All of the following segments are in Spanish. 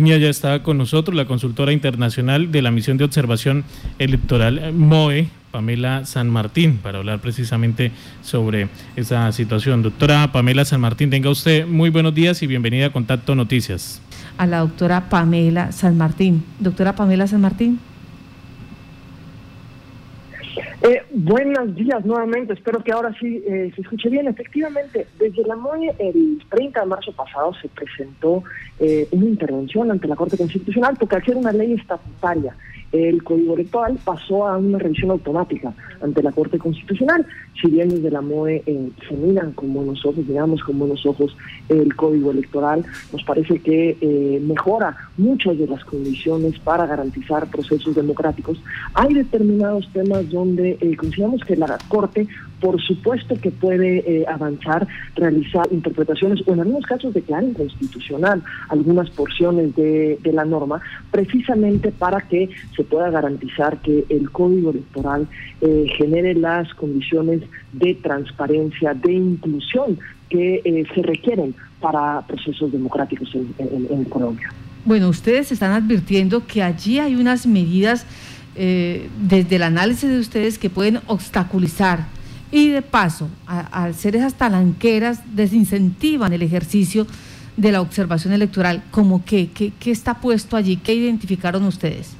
Ya está con nosotros la consultora internacional de la misión de observación electoral MOE, Pamela San Martín, para hablar precisamente sobre esa situación. Doctora Pamela San Martín, tenga usted muy buenos días y bienvenida a Contacto Noticias. A la doctora Pamela San Martín. Doctora Pamela San Martín. Eh, buenos días nuevamente, espero que ahora sí eh, se escuche bien. Efectivamente, desde la MOE el 30 de marzo pasado se presentó eh, una intervención ante la Corte Constitucional porque ser una ley estatutaria el Código Electoral pasó a una revisión automática ante la Corte Constitucional. Si bien desde la MOE eh, se miran con buenos ojos, digamos con buenos ojos el Código Electoral, nos parece que eh, mejora muchas de las condiciones para garantizar procesos democráticos. Hay determinados temas donde eh, consideramos que la Corte, por supuesto que puede avanzar, realizar interpretaciones o en algunos casos declarar inconstitucional algunas porciones de, de la norma, precisamente para que se pueda garantizar que el código electoral eh, genere las condiciones de transparencia, de inclusión que eh, se requieren para procesos democráticos en, Colombia. Bueno, ustedes están advirtiendo que allí hay unas medidas eh, desde el análisis de ustedes que pueden obstaculizar y de paso, al ser esas talanqueras, desincentivan el ejercicio de la observación electoral. ¿Cómo qué? ¿Qué está puesto allí? ¿Qué identificaron ustedes?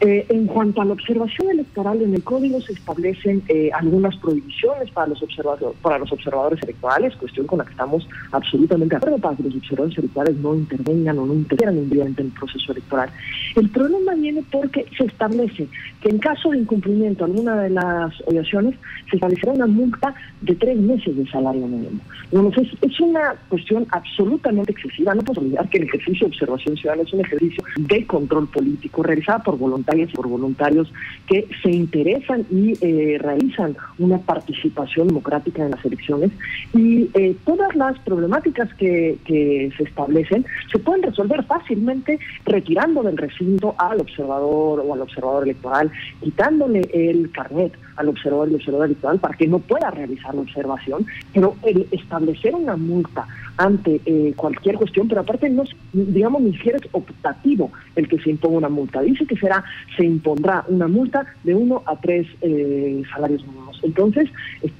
Eh, en cuanto a la observación electoral, en el código se establecen eh, algunas prohibiciones para los, observadores, para los observadores electorales, cuestión con la que estamos absolutamente de acuerdo para que los observadores electorales no intervengan o no interfieran en el proceso electoral. El problema viene porque se establece que en caso de incumplimiento alguna de las obligaciones, se establecerá una multa de tres meses de salario mínimo. Bueno, es, es una cuestión absolutamente excesiva. No podemos olvidar que el ejercicio de observación ciudadana es un ejercicio de control político realizado por voluntad por voluntarios que se interesan y eh, realizan una participación democrática en las elecciones. Y eh, todas las problemáticas que, que se establecen se pueden resolver fácilmente retirando del recinto al observador o al observador electoral, quitándole el carnet al observador y observador electoral para que no pueda realizar la observación, pero el establecer una multa ante eh, cualquier cuestión, pero aparte no, digamos, ni siquiera es optativo el que se imponga una multa. Dice que será, se impondrá una multa de uno a tres eh, salarios mínimos. Entonces,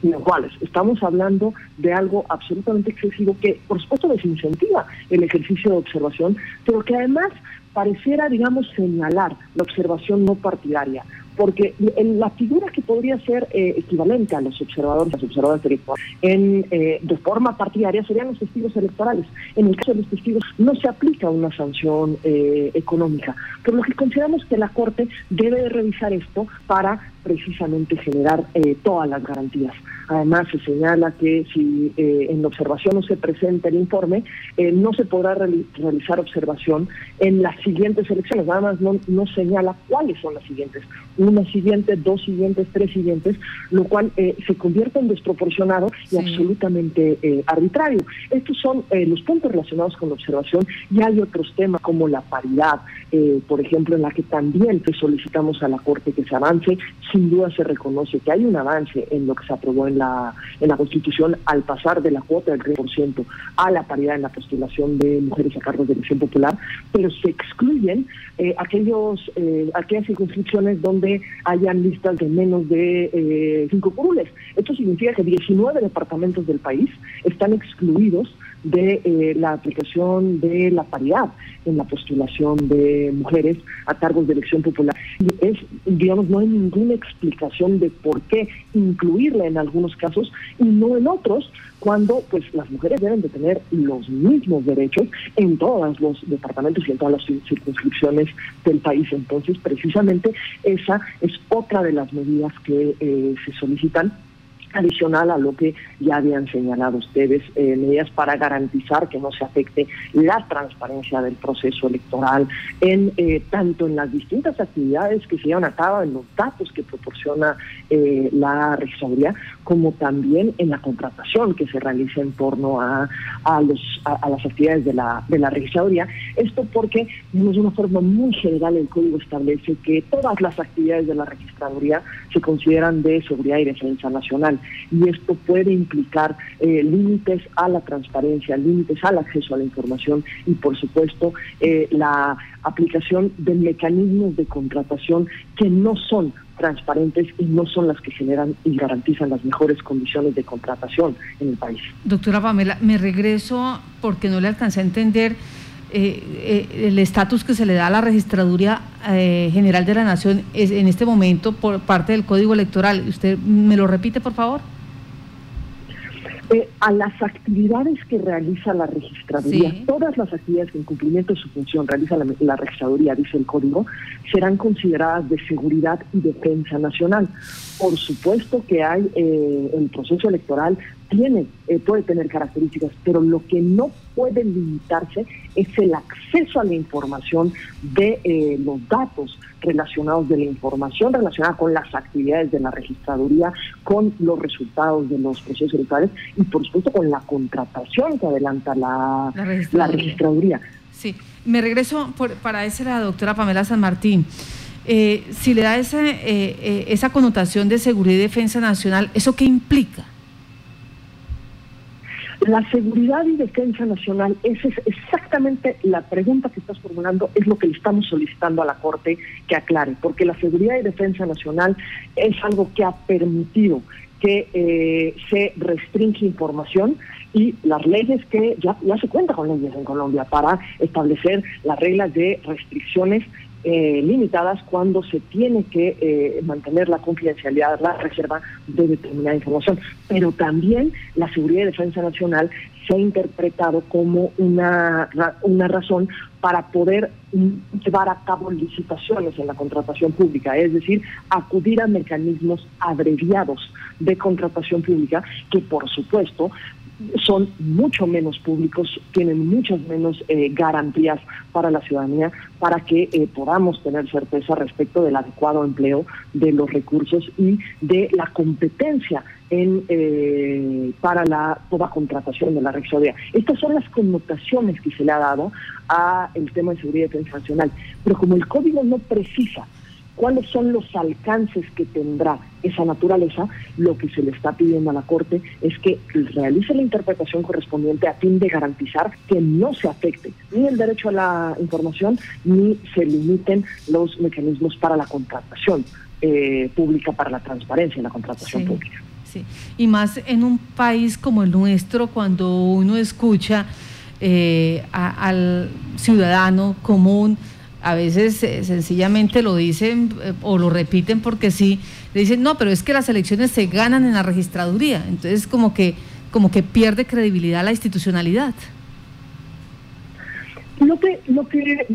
iguales, estamos hablando de algo absolutamente excesivo que, por supuesto, desincentiva el ejercicio de observación, pero que además pareciera, digamos, señalar la observación no partidaria porque la figura que podría ser eh, equivalente a los observadores, los observadores electorales, en, eh, de forma partidaria serían los testigos electorales. En el caso de los testigos no se aplica una sanción eh, económica, por lo que consideramos que la Corte debe revisar esto para precisamente generar todas las garantías. Además, se señala que si en la observación no se presenta el informe, no se podrá realizar observación en las siguientes elecciones. Nada más no, no señala cuáles son las siguientes una siguiente, dos siguientes, tres siguientes, lo cual eh, se convierte en desproporcionado y absolutamente eh, arbitrario. Estos son eh, los puntos relacionados con la observación y hay otros temas como la paridad, por ejemplo, en la que también solicitamos a la Corte que se avance. Sin duda se reconoce que hay un avance en lo que se aprobó en la, en la Constitución al pasar de la cuota del 3% a la paridad en la postulación de mujeres a cargos de elección popular, pero se excluyen aquellos, aquellas circunscripciones donde hayan listas de menos de eh, cinco curules. Esto significa que 19 departamentos del país están excluidos de eh, la aplicación de la paridad en la postulación de mujeres a cargos de elección popular. Y es, digamos, no hay ninguna explicación de por qué incluirla en algunos casos y no en otros, cuando pues las mujeres deben de tener los mismos derechos en todos los departamentos y en todas las circunscripciones del país. Entonces, precisamente esa es otra de las medidas que eh, se solicitan adicional a lo que ya habían señalado ustedes, eh, medidas para garantizar que no se afecte la transparencia del proceso electoral, en eh, tanto en las distintas actividades que se llevan a cabo, en los datos que proporciona eh, la registraduría, como también en la contratación que se realiza en torno a, a, los, a, las actividades de la, de la registraduría. Esto porque, de una forma muy general, el código establece que todas las actividades de la registraduría se consideran de seguridad y defensa nacional y esto puede implicar eh, límites a la transparencia, límites al acceso a la información y por supuesto eh, la aplicación de mecanismos de contratación que no son transparentes y no son las que generan y garantizan las mejores condiciones de contratación en el país. Doctora Pamela, me regreso porque no le alcancé a entender eh, eh, el estatus que se le da a la Registraduría eh, General de la Nación es, en este momento por parte del Código Electoral. ¿Usted me lo repite, por favor? a las actividades que realiza la registraduría, todas las actividades que en cumplimiento de su función realiza la, registraduría, dice el código, serán consideradas de seguridad y defensa nacional. Por supuesto que hay eh, el proceso electoral tiene, eh, puede tener características, pero lo que no puede limitarse es el acceso a la información de eh, los datos relacionados de la información relacionada con las actividades de la registraduría, con los resultados de los procesos electorales y por supuesto con la contratación que adelanta la, registraduría. Sí, me regreso para esa la doctora Pamela San Martín. Eh, si le da esa, esa connotación de seguridad y defensa nacional, ¿eso qué implica? La seguridad y defensa nacional, esa es exactamente la pregunta que estás formulando, es lo que le estamos solicitando a la Corte que aclare, porque la seguridad y defensa nacional es algo que ha permitido que eh, se restringe información y las leyes que ya, ya se cuenta con leyes en Colombia para establecer las reglas de restricciones eh, limitadas cuando se tiene que eh, mantener la confidencialidad, la reserva de determinada información. Pero también la seguridad y defensa nacional se ha interpretado como una, una razón para poder llevar a cabo licitaciones en la contratación pública, es decir, acudir a mecanismos abreviados de contratación pública que por supuesto son mucho menos públicos, tienen muchas menos eh, garantías para la ciudadanía para que eh, podamos tener certeza respecto del adecuado empleo de los recursos y de la competencia en eh, para la toda contratación de la registraduría. Estas son las connotaciones que se le ha dado a el tema de seguridad y defensa nacional, pero como el código no precisa cuáles son los alcances que tendrá esa naturaleza, lo que se le está pidiendo a la Corte es que realice la interpretación correspondiente a fin de garantizar que no se afecte ni el derecho a la información ni se limiten los mecanismos para la contratación eh, pública, para la transparencia en la contratación pública. Sí, y más en un país como el nuestro, cuando uno escucha eh, al ciudadano común, a veces eh, sencillamente lo dicen eh, o lo repiten porque sí, le dicen, no, pero es que las elecciones se ganan en la registraduría, entonces como que, como que pierde credibilidad la institucionalidad. Lo que, lo que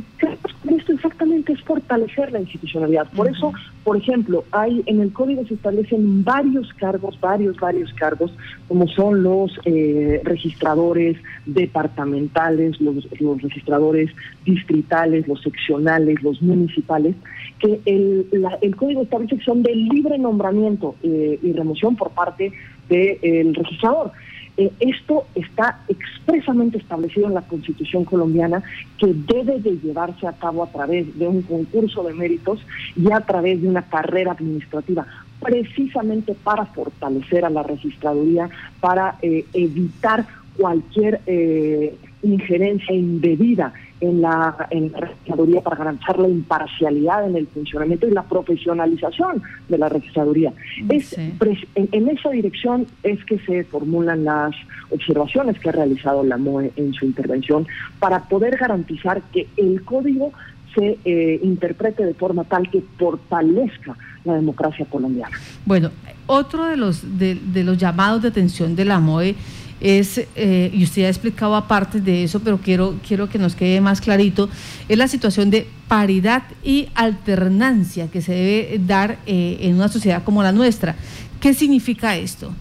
esto exactamente es fortalecer la institucionalidad. Por eso, por ejemplo, hay en el código se establecen varios cargos, varios, varios cargos, como son los eh, registradores departamentales, los, registradores distritales, los seccionales, los municipales, que el, el código establece que son de libre nombramiento eh, y remoción por parte del registrador. Eh, esto está expresamente establecido en la Constitución colombiana que debe de llevarse a cabo a través de un concurso de méritos y a través de una carrera administrativa precisamente para fortalecer a la registraduría, para eh, evitar cualquier eh, injerencia indebida en la, en la registraduría para garantizar la imparcialidad en el funcionamiento y la profesionalización de la registraduría. Es, en, esa dirección es que se formulan las observaciones que ha realizado la MOE en su intervención para poder garantizar que el código se eh, interprete de forma tal que fortalezca la democracia colombiana. Bueno, otro de los, de, de los llamados de atención de la MOE es, eh, y usted ha explicado aparte de eso, pero quiero, quiero que nos quede más clarito, es la situación de paridad y alternancia que se debe dar eh, en una sociedad como la nuestra. ¿Qué significa esto?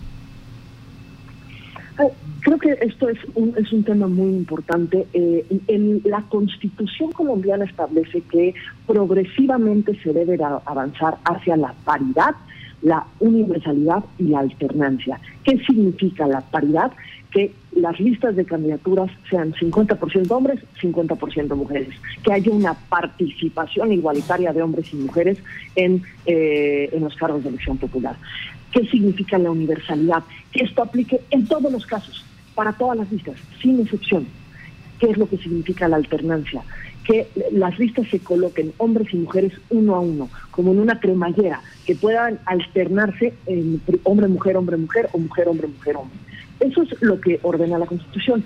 Creo que esto es un, es un tema muy importante. Eh, en la Constitución colombiana establece que progresivamente se debe avanzar hacia la paridad la universalidad y la alternancia. ¿Qué significa la paridad? Que las listas de candidaturas sean 50% hombres, 50% mujeres, que haya una participación igualitaria de hombres y mujeres en, eh, en los cargos de elección popular. ¿Qué significa la universalidad? Que esto aplique en todos los casos, para todas las listas, sin excepción. ¿Qué es lo que significa la alternancia? Que las listas se coloquen hombres y mujeres uno a uno, como en una cremallera, que puedan alternarse en hombre-mujer, hombre-mujer o mujer-hombre, mujer-hombre. Eso es lo que ordena la Constitución.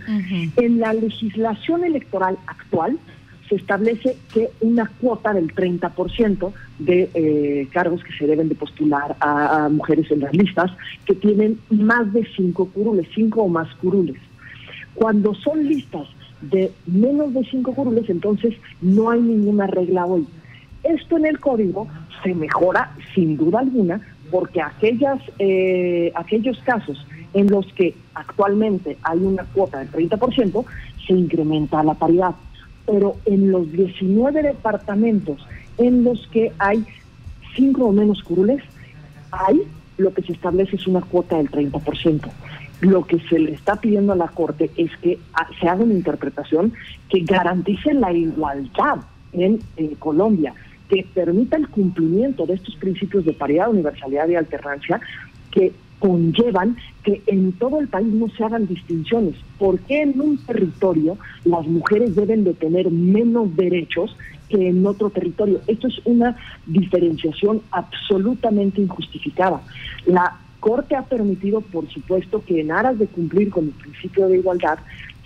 En la legislación electoral actual, se establece que una cuota del 30% de eh, cargos que se deben de postular a, mujeres en las listas que tienen más de cinco curules, cinco o más curules. Cuando son listas de menos de cinco curules, entonces no hay ninguna regla hoy. Esto en el código se mejora sin duda alguna porque aquellas, eh, aquellos casos en los que actualmente hay una cuota del 30%, se incrementa la paridad pero en los 19 departamentos en los que hay cinco o menos curules, hay lo que se establece es una cuota del 30%. Lo que se le está pidiendo a la Corte es que se haga una interpretación que garantice la igualdad en, Colombia, que permita el cumplimiento de estos principios de paridad, universalidad y alternancia, que conllevan que en todo el país no se hagan distinciones. ¿Por qué en un territorio las mujeres deben de tener menos derechos que en otro territorio? Esto es una diferenciación absolutamente injustificada. La Corte ha permitido, por supuesto, que en aras de cumplir con el principio de igualdad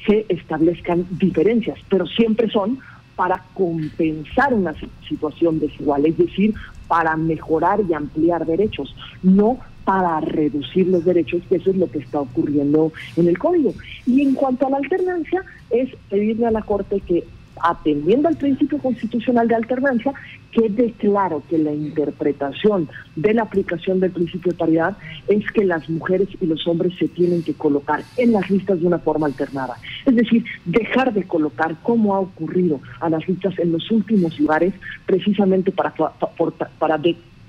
se establezcan diferencias, pero siempre son para compensar una situación desigual, es decir, para mejorar y ampliar derechos, no para reducir los derechos, que eso es lo que está ocurriendo en el código. Y en cuanto a la alternancia, es pedirle a la Corte que atendiendo al principio constitucional de alternancia, quede claro que la interpretación de la aplicación del principio de paridad es que las mujeres y los hombres se tienen que colocar en las listas de una forma alternada. Es decir, dejar de colocar como ha ocurrido a las listas en los últimos lugares, precisamente para, para,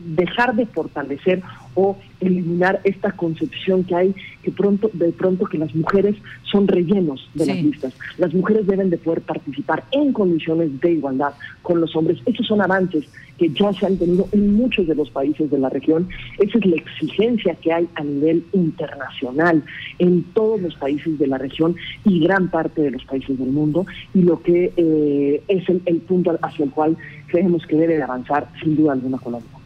dejar de fortalecer o eliminar esta concepción que hay que pronto de pronto que las mujeres son rellenos de las listas. Las mujeres deben de poder participar en condiciones de igualdad con los hombres. Esos son avances que ya se han tenido en muchos de los países de la región. Esa es la exigencia que hay a nivel internacional en todos los países de la región y gran parte de los países del mundo y lo que eh, es el, el punto hacia el cual creemos que debe avanzar sin duda alguna Colombia.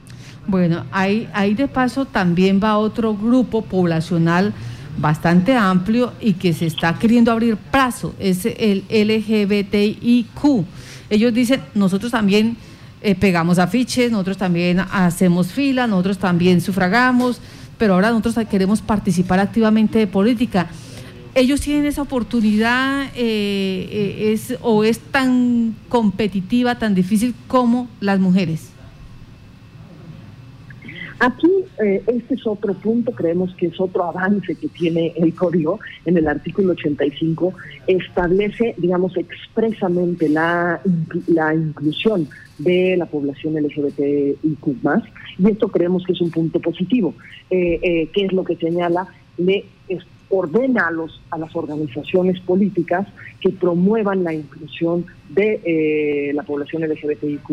Bueno, ahí, ahí de paso también va otro grupo poblacional bastante amplio y que se está queriendo abrir plazo, es el LGBTIQ. Ellos dicen, nosotros también eh, pegamos afiches, nosotros también hacemos fila, nosotros también sufragamos, pero ahora nosotros queremos participar activamente de política. ¿Ellos tienen esa oportunidad eh, eh, es, o es tan competitiva, tan difícil como las mujeres? Aquí eh, este es otro punto, creemos que es otro avance que tiene el código en el artículo 85, establece, digamos, expresamente la, la inclusión de la población LGBTIQ+, y esto creemos que es un punto positivo. Eh, eh, ¿Qué es lo que señala? Le ordena a, los, a las organizaciones políticas que promuevan la inclusión de eh, la población LGBTIQ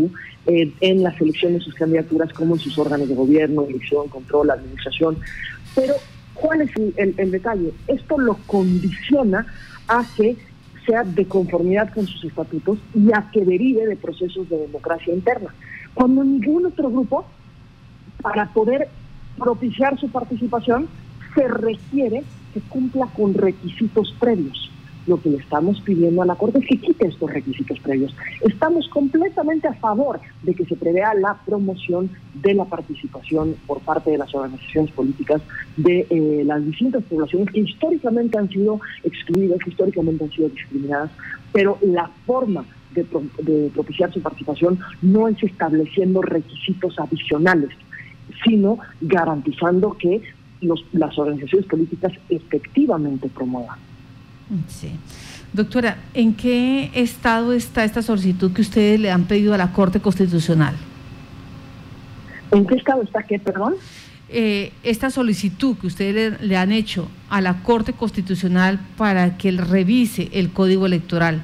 eh, en la selección de sus candidaturas como en sus órganos de gobierno, elección, control, administración. Pero, ¿cuál es el, detalle? Esto lo condiciona a que sea de conformidad con sus estatutos y a que derive de procesos de democracia interna. Cuando ningún otro grupo, para poder propiciar su participación, se requiere que cumpla con requisitos previos. Lo que le estamos pidiendo a la Corte es que quite estos requisitos previos. Estamos completamente a favor de que se prevea la promoción de la participación por parte de las organizaciones políticas de eh, las distintas poblaciones que históricamente han sido excluidas, que históricamente han sido discriminadas, pero la forma de, de propiciar su participación no es estableciendo requisitos adicionales, sino garantizando que las organizaciones políticas efectivamente promuevan. Sí. Doctora, ¿en qué estado está esta solicitud que ustedes le han pedido a la Corte Constitucional? ¿En qué estado está qué, perdón? Eh, esta solicitud que ustedes le, han hecho a la Corte Constitucional para que él revise el Código Electoral.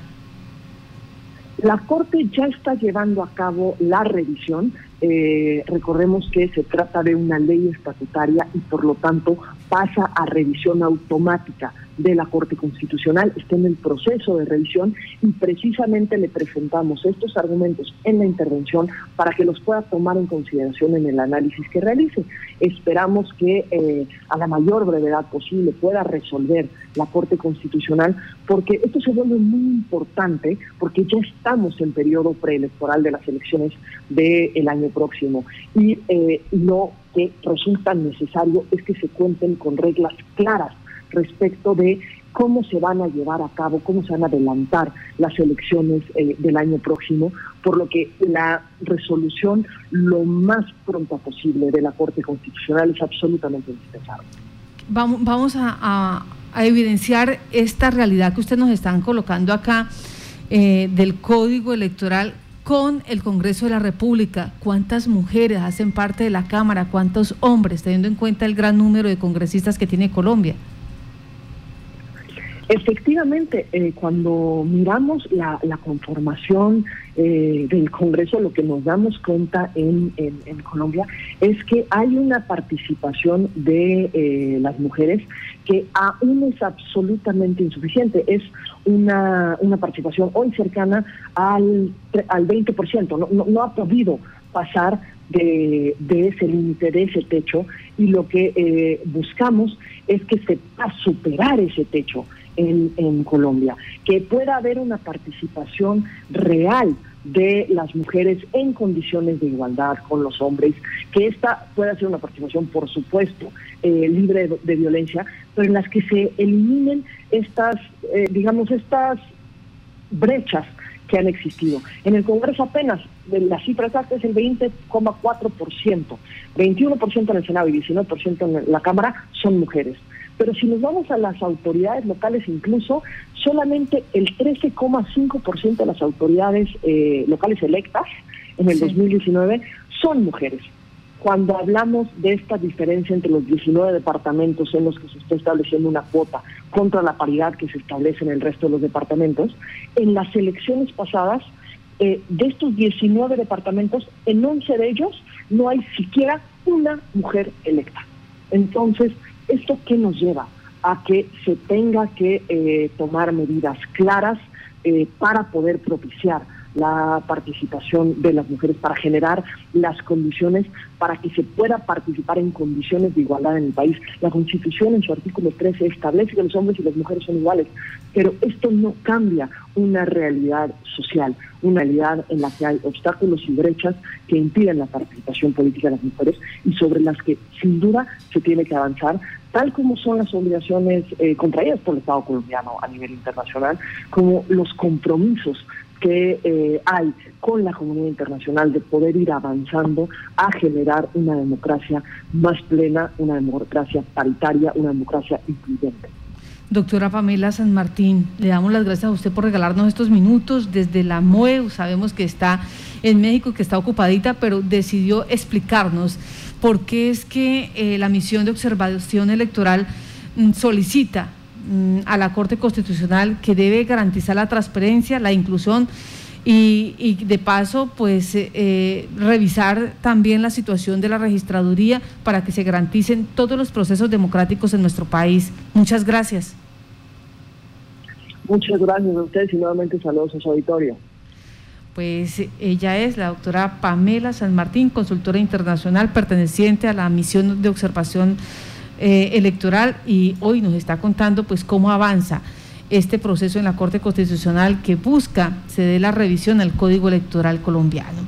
La Corte ya está llevando a cabo la revisión. Eh, recordemos que se trata de una ley estatutaria y por lo tanto pasa a revisión automática de la Corte Constitucional, está en el proceso de revisión y precisamente le presentamos estos argumentos en la intervención para que los pueda tomar en consideración en el análisis que realice. Esperamos que eh, a la mayor brevedad posible pueda resolver la Corte Constitucional porque esto se vuelve muy importante porque ya estamos en periodo preelectoral de las elecciones del año próximo y eh, lo que resulta necesario es que se cuenten con reglas claras respecto de cómo se van a llevar a cabo, cómo se van a adelantar las elecciones eh, del año próximo, por lo que la resolución lo más pronta posible de la Corte Constitucional es absolutamente indispensable. Vamos, vamos a, evidenciar esta realidad que ustedes nos están colocando acá eh, del código electoral con el Congreso de la República. ¿Cuántas mujeres hacen parte de la Cámara? ¿Cuántos hombres, teniendo en cuenta el gran número de congresistas que tiene Colombia? Efectivamente, eh, cuando miramos la, conformación eh, del Congreso, lo que nos damos cuenta en, Colombia es que hay una participación de eh, las mujeres que aún es absolutamente insuficiente. Es una, una participación hoy cercana al, al 20%. No, no, no ha podido pasar de, de, ese límite, de ese techo, y lo que buscamos es que se va a superar ese techo en, Colombia, que pueda haber una participación real de las mujeres en condiciones de igualdad con los hombres, que esta pueda ser una participación, por supuesto, eh, libre de, violencia, pero en las que se eliminen estas, eh, digamos, estas brechas que han existido. En el Congreso apenas la cifra exacta es el 20,4%, 21% en el Senado y 19% en la Cámara son mujeres. Pero si nos vamos a las autoridades locales incluso, solamente el 13,5% de las autoridades eh, locales electas en el 2019 son mujeres. Cuando hablamos de esta diferencia entre los 19 departamentos en los que se está estableciendo una cuota contra la paridad que se establece en el resto de los departamentos, en las elecciones pasadas, eh, de estos 19 departamentos, en 11 de ellos no hay siquiera una mujer electa. Entonces, ¿Esto qué nos lleva? A que se tenga que eh, tomar medidas claras eh, para poder propiciar la participación de las mujeres, para generar las condiciones para que se pueda participar en condiciones de igualdad en el país. La Constitución en su artículo 13 establece que los hombres y las mujeres son iguales, pero esto no cambia una realidad social, una realidad en la que hay obstáculos y brechas que impiden la participación política de las mujeres y sobre las que sin duda se tiene que avanzar tal como son las obligaciones eh, contraídas por el Estado colombiano a nivel internacional, como los compromisos que eh, hay con la comunidad internacional de poder ir avanzando a generar una democracia más plena, una democracia paritaria, una democracia incluyente. Doctora Pamela San Martín, le damos las gracias a usted por regalarnos estos minutos desde la MUE. Sabemos que está en México, que está ocupadita, pero decidió explicarnos por qué es que eh, la misión de observación electoral mm, solicita Mm, a la Corte Constitucional que debe garantizar la transparencia, la inclusión y, de paso, pues eh, eh, revisar también la situación de la registraduría para que se garanticen todos los procesos democráticos en nuestro país. Muchas gracias. Muchas gracias a ustedes y nuevamente saludos a su auditorio. Pues ella es la doctora Pamela San Martín, consultora internacional perteneciente a la misión de observación eh, electoral y hoy nos está contando pues cómo avanza este proceso en la Corte Constitucional que busca se dé la revisión al Código Electoral colombiano.